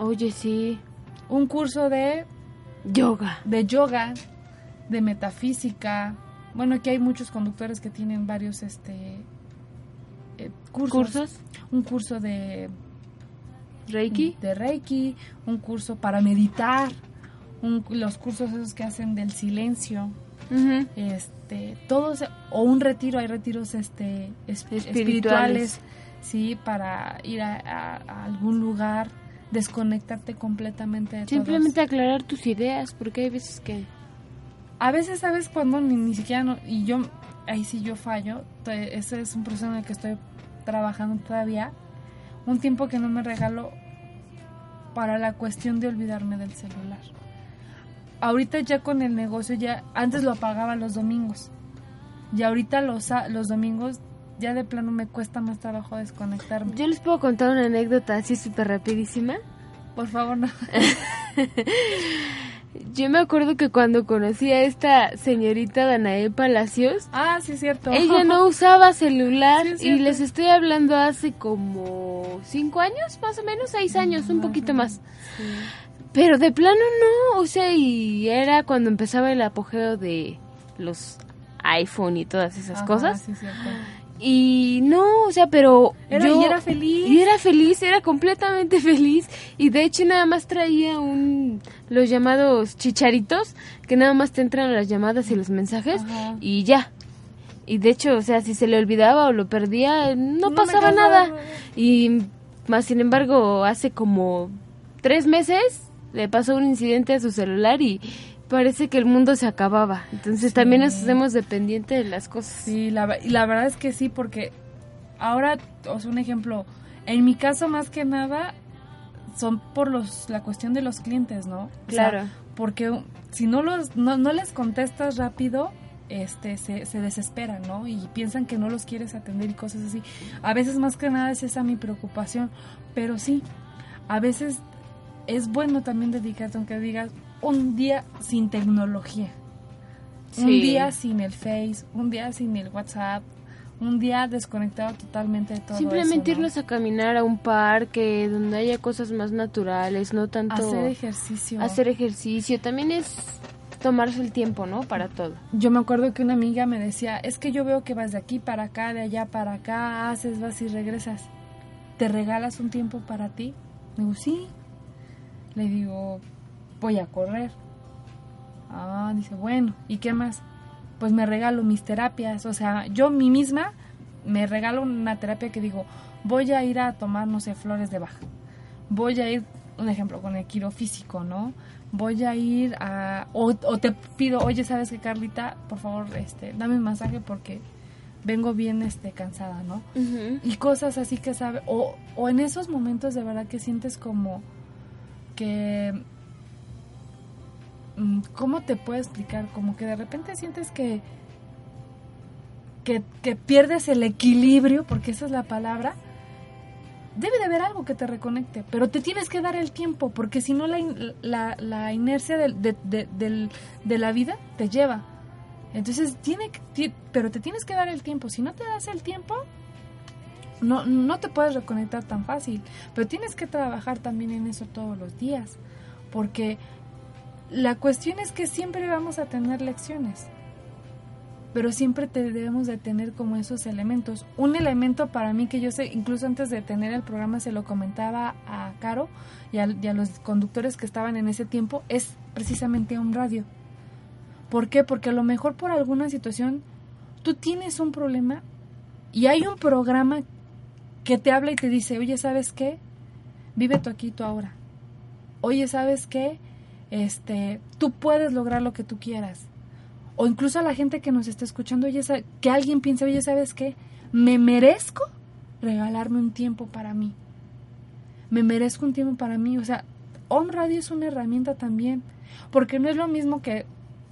Speaker 2: Oye, sí.
Speaker 3: Un curso de
Speaker 2: yoga.
Speaker 3: De yoga, de metafísica. Bueno, aquí hay muchos conductores que tienen varios este eh, cursos.
Speaker 2: ¿Cursos?
Speaker 3: Un curso de
Speaker 2: Reiki.
Speaker 3: De Reiki, un curso para meditar, un- los cursos esos que hacen del silencio. Este, todos o un retiro, hay retiros este es-
Speaker 2: Espirituales.
Speaker 3: espirituales, sí, para ir a, a- a algún lugar, desconectarte completamente de
Speaker 2: Simplemente
Speaker 3: todos.
Speaker 2: aclarar tus ideas, porque hay veces que...
Speaker 3: A veces sabes cuando ni, ni siquiera no, y yo ahí sí yo fallo, ese es un proceso en el que estoy trabajando todavía, un tiempo que no me regalo para la cuestión de olvidarme del celular. Ahorita ya con el negocio ya antes lo apagaba los domingos. Y ahorita los los domingos ya de plano me cuesta más trabajo desconectarme.
Speaker 2: Yo les puedo contar una anécdota así súper rapidísima.
Speaker 3: Por favor, no.
Speaker 2: Yo me acuerdo que cuando conocí a esta señorita Danae Palacios,
Speaker 3: Ah, sí es cierto.
Speaker 2: ella no usaba celular
Speaker 3: Sí,
Speaker 2: y les estoy hablando hace como cinco años, más o menos, seis años, un poquito más. Pero de plano no, o sea, y era cuando empezaba el apogeo de los iPhone y todas esas
Speaker 3: Ajá,
Speaker 2: cosas.
Speaker 3: sí cierto.
Speaker 2: Y no, o sea, pero
Speaker 3: Era-
Speaker 2: yo
Speaker 3: y era feliz.
Speaker 2: Y era feliz, era completamente feliz. Y de hecho nada más traía un los llamados chicharitos, que nada más te entran las llamadas y los mensajes
Speaker 3: Ajá.
Speaker 2: y ya. Y de hecho, o sea, si se le olvidaba o lo perdía, no, pasaba nada. Y más sin embargo, hace como tres meses le pasó un incidente a su celular y parece que el mundo se acababa. Entonces también nos hacemos dependientes de las cosas.
Speaker 3: Sí, la, y la verdad es que sí, porque ahora, o sea, un ejemplo, en mi caso más que nada son por los la cuestión de los clientes, ¿no? O sea,
Speaker 2: Claro.
Speaker 3: porque si no los no, no les contestas rápido, este se, se desesperan, ¿no? Y piensan que no los quieres atender y cosas así. A veces más que nada es esa mi preocupación, pero sí, a veces es bueno también dedicarte, aunque digas, un día sin tecnología. Un
Speaker 2: Sí.
Speaker 3: día sin el Face, un día sin el WhatsApp, un día desconectado totalmente de todo
Speaker 2: Simplemente
Speaker 3: eso, ¿no?
Speaker 2: irnos a caminar a un parque donde haya cosas más naturales, no tanto
Speaker 3: Hacer ejercicio.
Speaker 2: hacer ejercicio. También es tomarse el tiempo, ¿no? Para todo.
Speaker 3: Yo me acuerdo que una amiga me decía, es que yo veo que vas de aquí para acá, de allá para acá, haces, vas y regresas. ¿Te regalas un tiempo para ti? Le digo, sí. Le digo, voy a correr. Ah, dice, bueno, ¿y qué más? Pues me regalo mis terapias. O sea, yo mí misma me regalo una terapia que digo, voy a ir a tomar, no sé, flores de baja. Voy a ir, un ejemplo, con el quirofísico, ¿no? Voy a ir a... O, o te pido, oye, ¿sabes qué, Carlita? Por favor, este, dame un masaje porque vengo bien este, cansada, ¿no? Y cosas así que sabe... O, o en esos momentos de verdad que sientes como que... mm, ¿Cómo te puedo explicar? Como que de repente sientes que... Que, pierdes el equilibrio, porque esa es la palabra, debe de haber algo que te reconecte, pero te tienes que dar el tiempo, porque si no la, la, inercia de, de- la vida te lleva. Entonces, tiene pero te tienes que dar el tiempo. Si no te das el tiempo, no, no te puedes reconectar tan fácil. Pero tienes que trabajar también en eso todos los días, porque la cuestión es que siempre vamos a tener lecciones pero siempre te debemos de tener como esos elementos. Un elemento para mí que yo sé, incluso antes de tener el programa se lo comentaba a Caro y a, los conductores que estaban en ese tiempo, es precisamente un radio. ¿Por qué? Porque a lo mejor por alguna situación tú tienes un problema y hay un programa que te habla y te dice, oye, ¿sabes qué? Vive tú aquí, tú ahora. Oye, ¿sabes qué? Este, tú puedes lograr lo que tú quieras o incluso a la gente que nos está escuchando, oye, que alguien piense, oye, ¿sabes qué? Me merezco regalarme un tiempo para mí. Me merezco un tiempo para mí. O sea, On Radio es una herramienta también. Porque no es lo mismo que,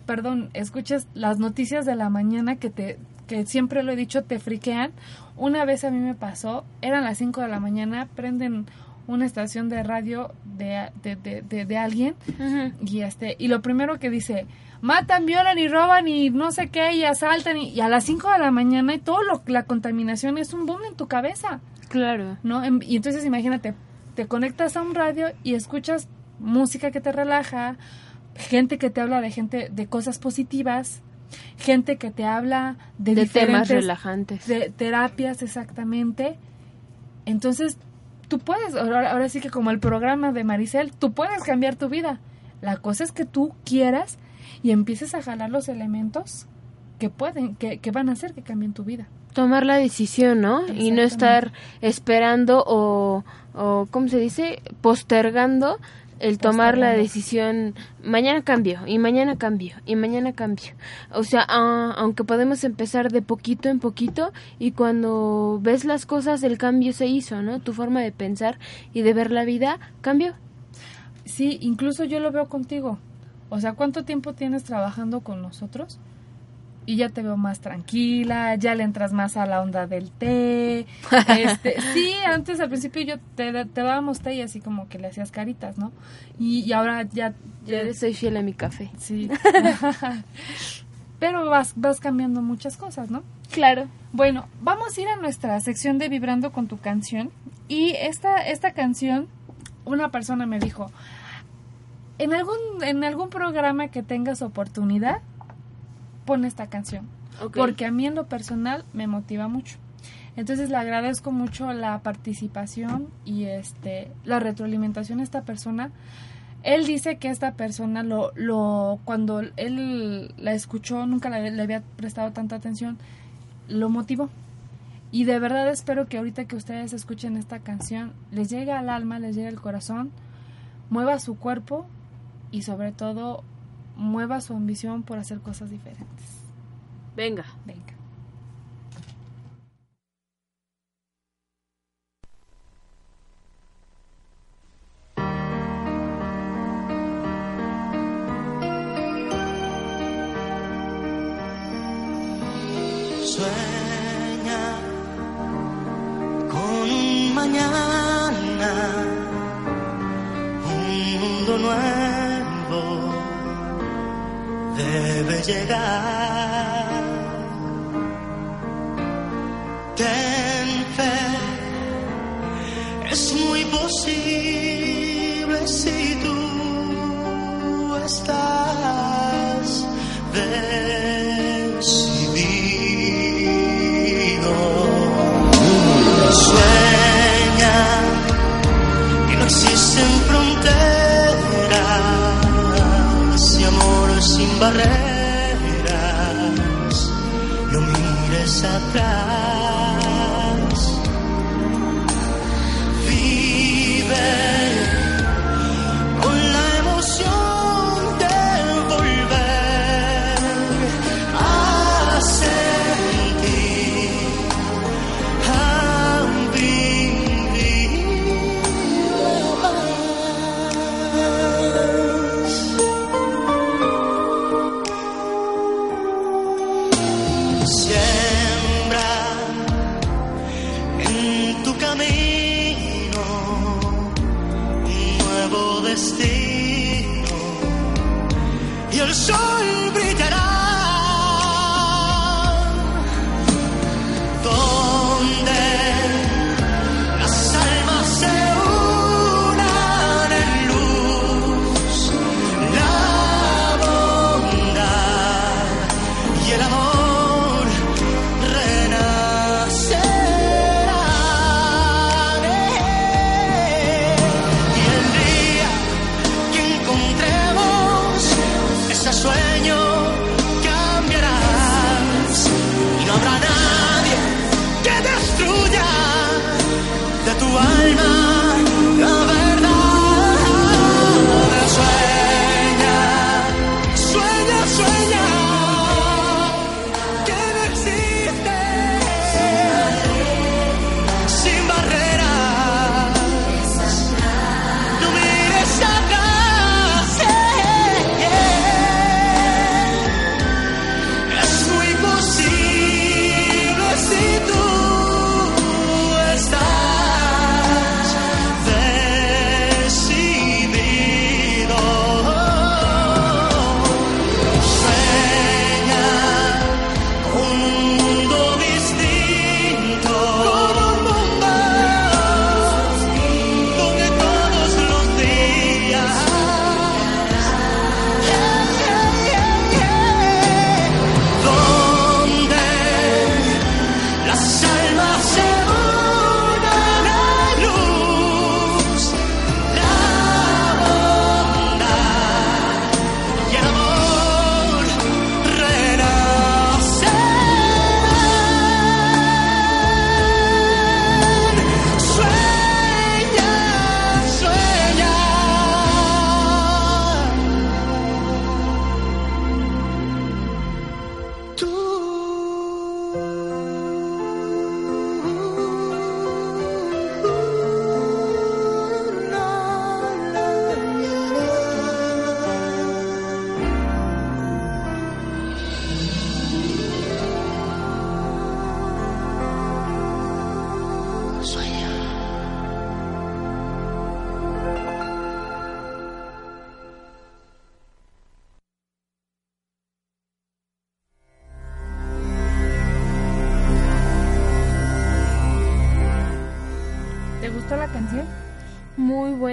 Speaker 3: perdón, escuches las noticias de la mañana que te que siempre lo he dicho, te friquean. Una vez a mí me pasó, eran las 5 de la mañana, prenden una estación de radio de, de, de, de- de alguien y este y lo primero que dice matan, violan y roban y no sé qué y asaltan y, y a las 5 de la mañana y todo lo la contaminación es un boom en tu cabeza.
Speaker 2: Claro.
Speaker 3: ¿No? En- y entonces imagínate, te conectas a un radio y escuchas música que te relaja, gente que te habla de gente de cosas positivas, gente que te habla de,
Speaker 2: De temas relajantes.
Speaker 3: de terapias exactamente. Entonces, tú puedes, ahora, ahora sí que como el programa de Maricel, tú puedes cambiar tu vida. La cosa es que tú quieras y empieces a jalar los elementos que pueden, que, que van a hacer que cambien tu vida.
Speaker 2: Tomar la decisión, ¿no? Y no estar esperando o, o, ¿cómo se dice? Postergando el tomar la decisión. Mañana cambio, y mañana cambio, y mañana cambio. O sea, ah, aunque podemos empezar de poquito en poquito, y cuando ves las cosas, el cambio se hizo, ¿no? Tu forma de pensar y de ver la vida cambió.
Speaker 3: Sí, incluso yo lo veo contigo. O sea, ¿cuánto tiempo tienes trabajando con nosotros? Y ya te veo más tranquila, ya le entras más a la onda del té. Este, sí, antes al principio yo te, te dábamos té y así como que le hacías caritas, ¿no? Y, y ahora ya...
Speaker 2: Ya soy fiel a mi café.
Speaker 3: Sí. Pero vas, vas cambiando muchas cosas, ¿no?
Speaker 2: Claro.
Speaker 3: Bueno, vamos a ir a nuestra sección de Vibrando con tu canción. Y esta, esta canción, una persona me dijo, en algún, en algún programa que tengas oportunidad, pon esta canción. Porque a mí en lo personal me motiva mucho. Entonces le agradezco mucho la participación y este la retroalimentación a esta persona. Él dice que esta persona lo, lo cuando él la escuchó, nunca le, le había prestado tanta atención, lo motivó. Y de verdad espero que ahorita que ustedes escuchen esta canción, les llegue al alma, les llegue al corazón, mueva su cuerpo y sobre todo mueva su ambición por hacer cosas diferentes.
Speaker 2: Venga.
Speaker 3: Venga.
Speaker 9: Sueña con un mañana, un mundo nuevo debe llegar. Ten fe, es muy posible si tú estás decidido. Sueña que no existen fronteras barreras. No mires atrás.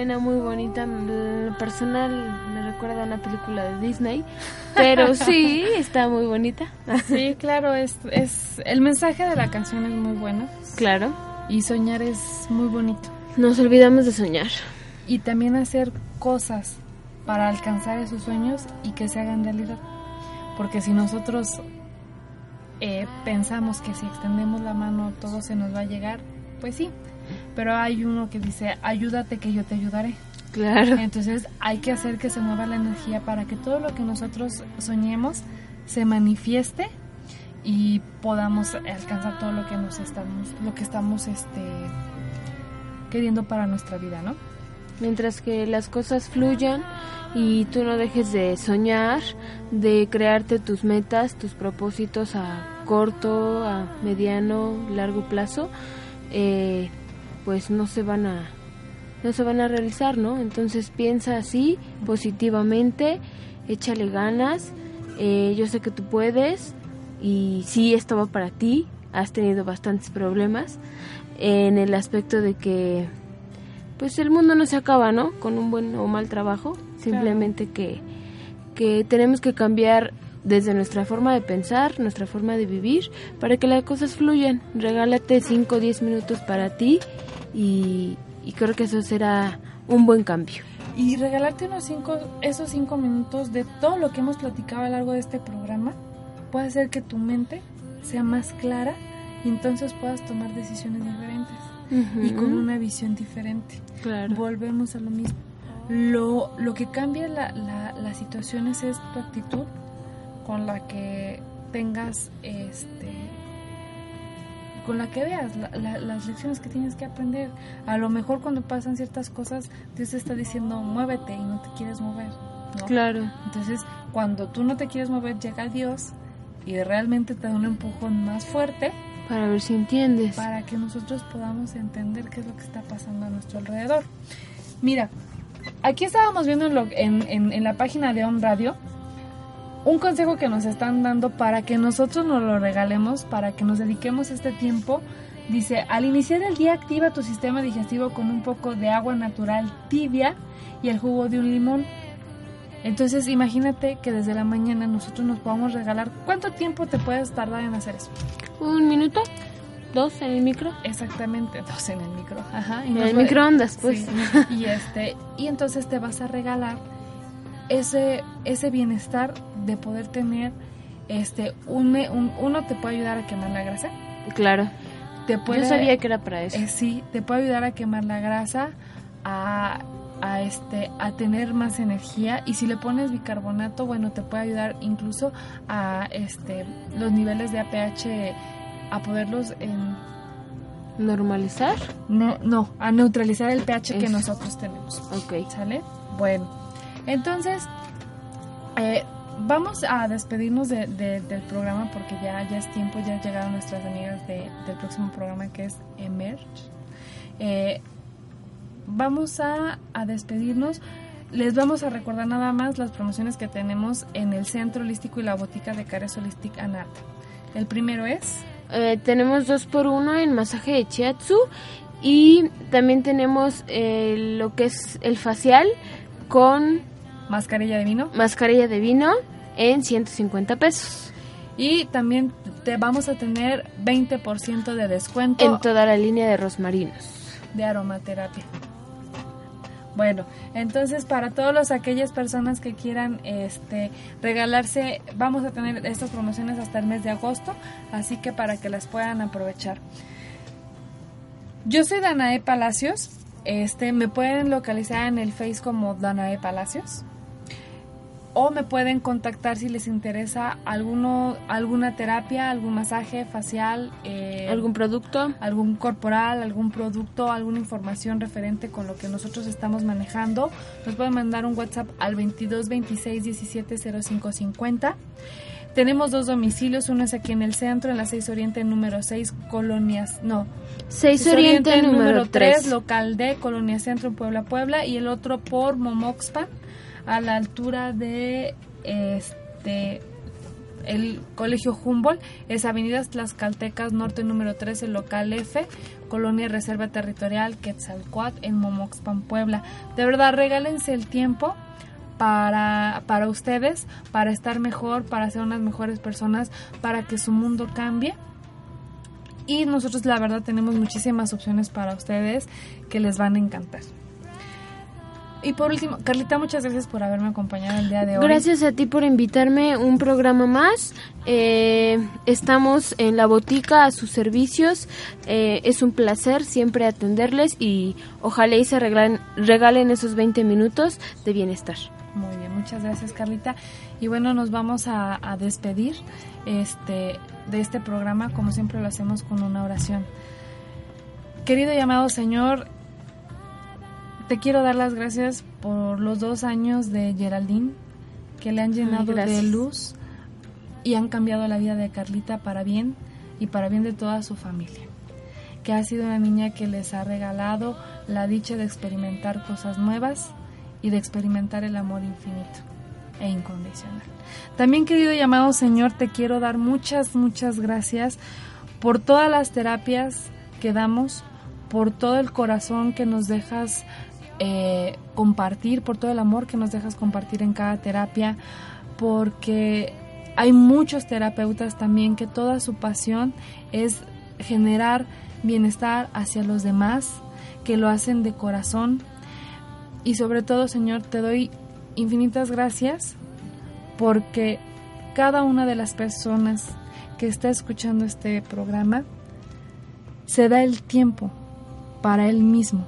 Speaker 2: Buena, muy bonita. Lo personal me recuerda a una película de Disney, pero sí, está muy bonita.
Speaker 3: Sí, claro, es, es el mensaje de la canción es muy bueno.
Speaker 2: Claro.
Speaker 3: Y soñar es muy bonito.
Speaker 2: Nos olvidamos de soñar.
Speaker 3: Y también hacer cosas para alcanzar esos sueños y que se hagan realidad. Porque si nosotros eh, pensamos que si extendemos la mano todo se nos va a llegar, pues sí. Pero hay uno que dice, ayúdate que yo te ayudaré.
Speaker 2: Claro.
Speaker 3: Entonces hay que hacer que se mueva la energía para que todo lo que nosotros soñemos se manifieste y podamos alcanzar todo lo que nos estamos, lo que estamos este queriendo para nuestra vida, ¿no?
Speaker 2: Mientras que las cosas fluyan y tú no dejes de soñar, de crearte tus metas, tus propósitos a corto, a mediano, largo plazo, eh, pues no se van a no se van a realizar, ¿no? Entonces piensa así, positivamente, échale ganas, eh, yo sé que tú puedes y sí, esto va para ti, has tenido bastantes problemas en el aspecto de que pues el mundo no se acaba, ¿no? Con un buen o mal trabajo, simplemente que, que tenemos que cambiar desde nuestra forma de pensar, nuestra forma de vivir, para que las cosas fluyan. Regálate 5 o 10 minutos para ti y, y creo que eso será un buen cambio.
Speaker 3: Y regalarte unos cinco, esos cinco minutos de todo lo que hemos platicado a lo largo de este programa puede hacer que tu mente sea más clara y entonces puedas tomar decisiones diferentes y con una visión diferente.
Speaker 2: Claro.
Speaker 3: Volvemos a lo mismo. Lo, lo que cambia la, la, las situaciones es tu actitud con la que tengas este con la que veas la- la- las lecciones que tienes que aprender. A lo mejor cuando pasan ciertas cosas, Dios te está diciendo muévete y no te quieres mover. ¿no?
Speaker 2: Claro.
Speaker 3: Entonces, cuando tú no te quieres mover, llega Dios y realmente te da un empujón más fuerte
Speaker 2: Para ver si entiendes.
Speaker 3: para que nosotros podamos entender qué es lo que está pasando a nuestro alrededor. Mira, aquí estábamos viendo en, lo- en- en- en la página de On Radio un consejo que nos están dando para que nosotros nos lo regalemos, para que nos dediquemos este tiempo. Dice, al iniciar el día activa tu sistema digestivo con un poco de agua natural tibia y el jugo de un limón. Entonces imagínate que desde la mañana nosotros nos podamos regalar. ¿Cuánto tiempo te puedes tardar en hacer eso?
Speaker 2: ¿Un minuto? ¿Dos en el micro?
Speaker 3: Exactamente, dos en el micro. Ajá.
Speaker 2: En el microondas, pues.
Speaker 3: Sí. Y este, y entonces te vas a regalar ese, ese bienestar de poder tener este un, me- un- uno te puede ayudar a quemar la grasa.
Speaker 2: Claro.
Speaker 3: Te puede,
Speaker 2: Yo sabía que era para eso.
Speaker 3: eh, sí, te puede ayudar a quemar la grasa, a, a este, a tener más energía y si le pones bicarbonato, bueno, te puede ayudar incluso a este los niveles de APH a poderlos em,
Speaker 2: ¿Normalizar?
Speaker 3: no, no, a neutralizar el pH que nosotros tenemos.
Speaker 2: Ok.
Speaker 3: ¿Sale? Bueno, entonces eh, vamos a despedirnos de- de- del programa porque ya, ya es tiempo, ya llegaron nuestras amigas de- del próximo programa que es Emerge. Eh, vamos a, a despedirnos. Les vamos a recordar nada más las promociones que tenemos en el Centro Holístico y la Botica de Cares Holistic Anat. El primero es
Speaker 2: Eh, tenemos dos por uno en masaje de Chiatsu y también tenemos lo que es el facial con
Speaker 3: mascarilla de vino.
Speaker 2: mascarilla de vino en 150 pesos
Speaker 3: Y también te vamos a tener 20% de descuento
Speaker 2: en toda la línea de rosmarinos.
Speaker 3: de aromaterapia. Bueno, entonces para todas aquellas personas que quieran este regalarse, vamos a tener estas promociones hasta el mes de agosto, así que para que las puedan aprovechar. Yo soy Danae Palacios, este me pueden localizar en el Face como Danae Palacios o me pueden contactar si les interesa alguno alguna terapia, algún masaje facial, eh,
Speaker 2: ¿Algún producto?
Speaker 3: algún corporal, algún producto, alguna información referente con lo que nosotros estamos manejando, nos pueden mandar un WhatsApp al 22 26 17 05 50. Tenemos dos domicilios, uno es aquí en el centro, en la 6 Oriente número 6, Colonias, no,
Speaker 2: 6 Oriente, número 3.
Speaker 3: local D, Colonia Centro en Puebla, Puebla, y el otro por Momoxpan, a la altura de este el Colegio Humboldt es Avenidas Tlaxcaltecas Norte número 13, local F, Colonia Reserva Territorial Quetzalcoatl en Momoxpan, Puebla. De verdad, regálense el tiempo para, para ustedes, para estar mejor, para ser unas mejores personas, para que su mundo cambie. Y nosotros la verdad tenemos muchísimas opciones para ustedes que les van a encantar. Y por último, Carlita, muchas gracias por haberme acompañado el día de hoy.
Speaker 2: Gracias a ti por invitarme un programa más. Eh, estamos en la botica a sus servicios. Eh, es un placer siempre atenderles y ojalá y se regalen, regalen esos 20 minutos de bienestar.
Speaker 3: Muy bien, muchas gracias Carlita. Y bueno, nos vamos a, a despedir este, de este programa como siempre lo hacemos con una oración. Querido y amado Señor, te quiero dar las gracias por los dos años de Geraldine que le han llenado de luz y han cambiado la vida de Carlita para bien y para bien de toda su familia. Que ha sido una niña que les ha regalado la dicha de experimentar cosas nuevas y de experimentar el amor infinito e incondicional. También, querido y amado Señor, te quiero dar muchas, muchas gracias por todas las terapias que damos, por todo el corazón que nos dejas eh, compartir, por todo el amor que nos dejas compartir en cada terapia, porque hay muchos terapeutas también que toda su pasión es generar bienestar hacia los demás, que lo hacen de corazón. Y sobre todo, Señor, te doy infinitas gracias porque cada una de las personas que está escuchando este programa se da el tiempo para él mismo,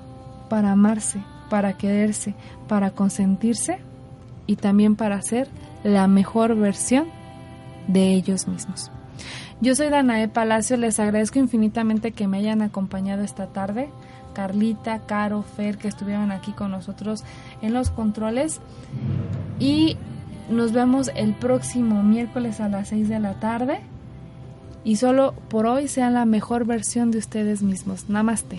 Speaker 3: para amarse, para quererse, para consentirse y también para ser la mejor versión de ellos mismos. Yo soy Danae Palacio, les agradezco infinitamente que me hayan acompañado esta tarde. Carlita, Caro, Fer, que estuvieron aquí con nosotros en los controles. Y nos vemos el próximo miércoles a las 6 de la tarde. Y solo por hoy sean la mejor versión de ustedes mismos. Namaste.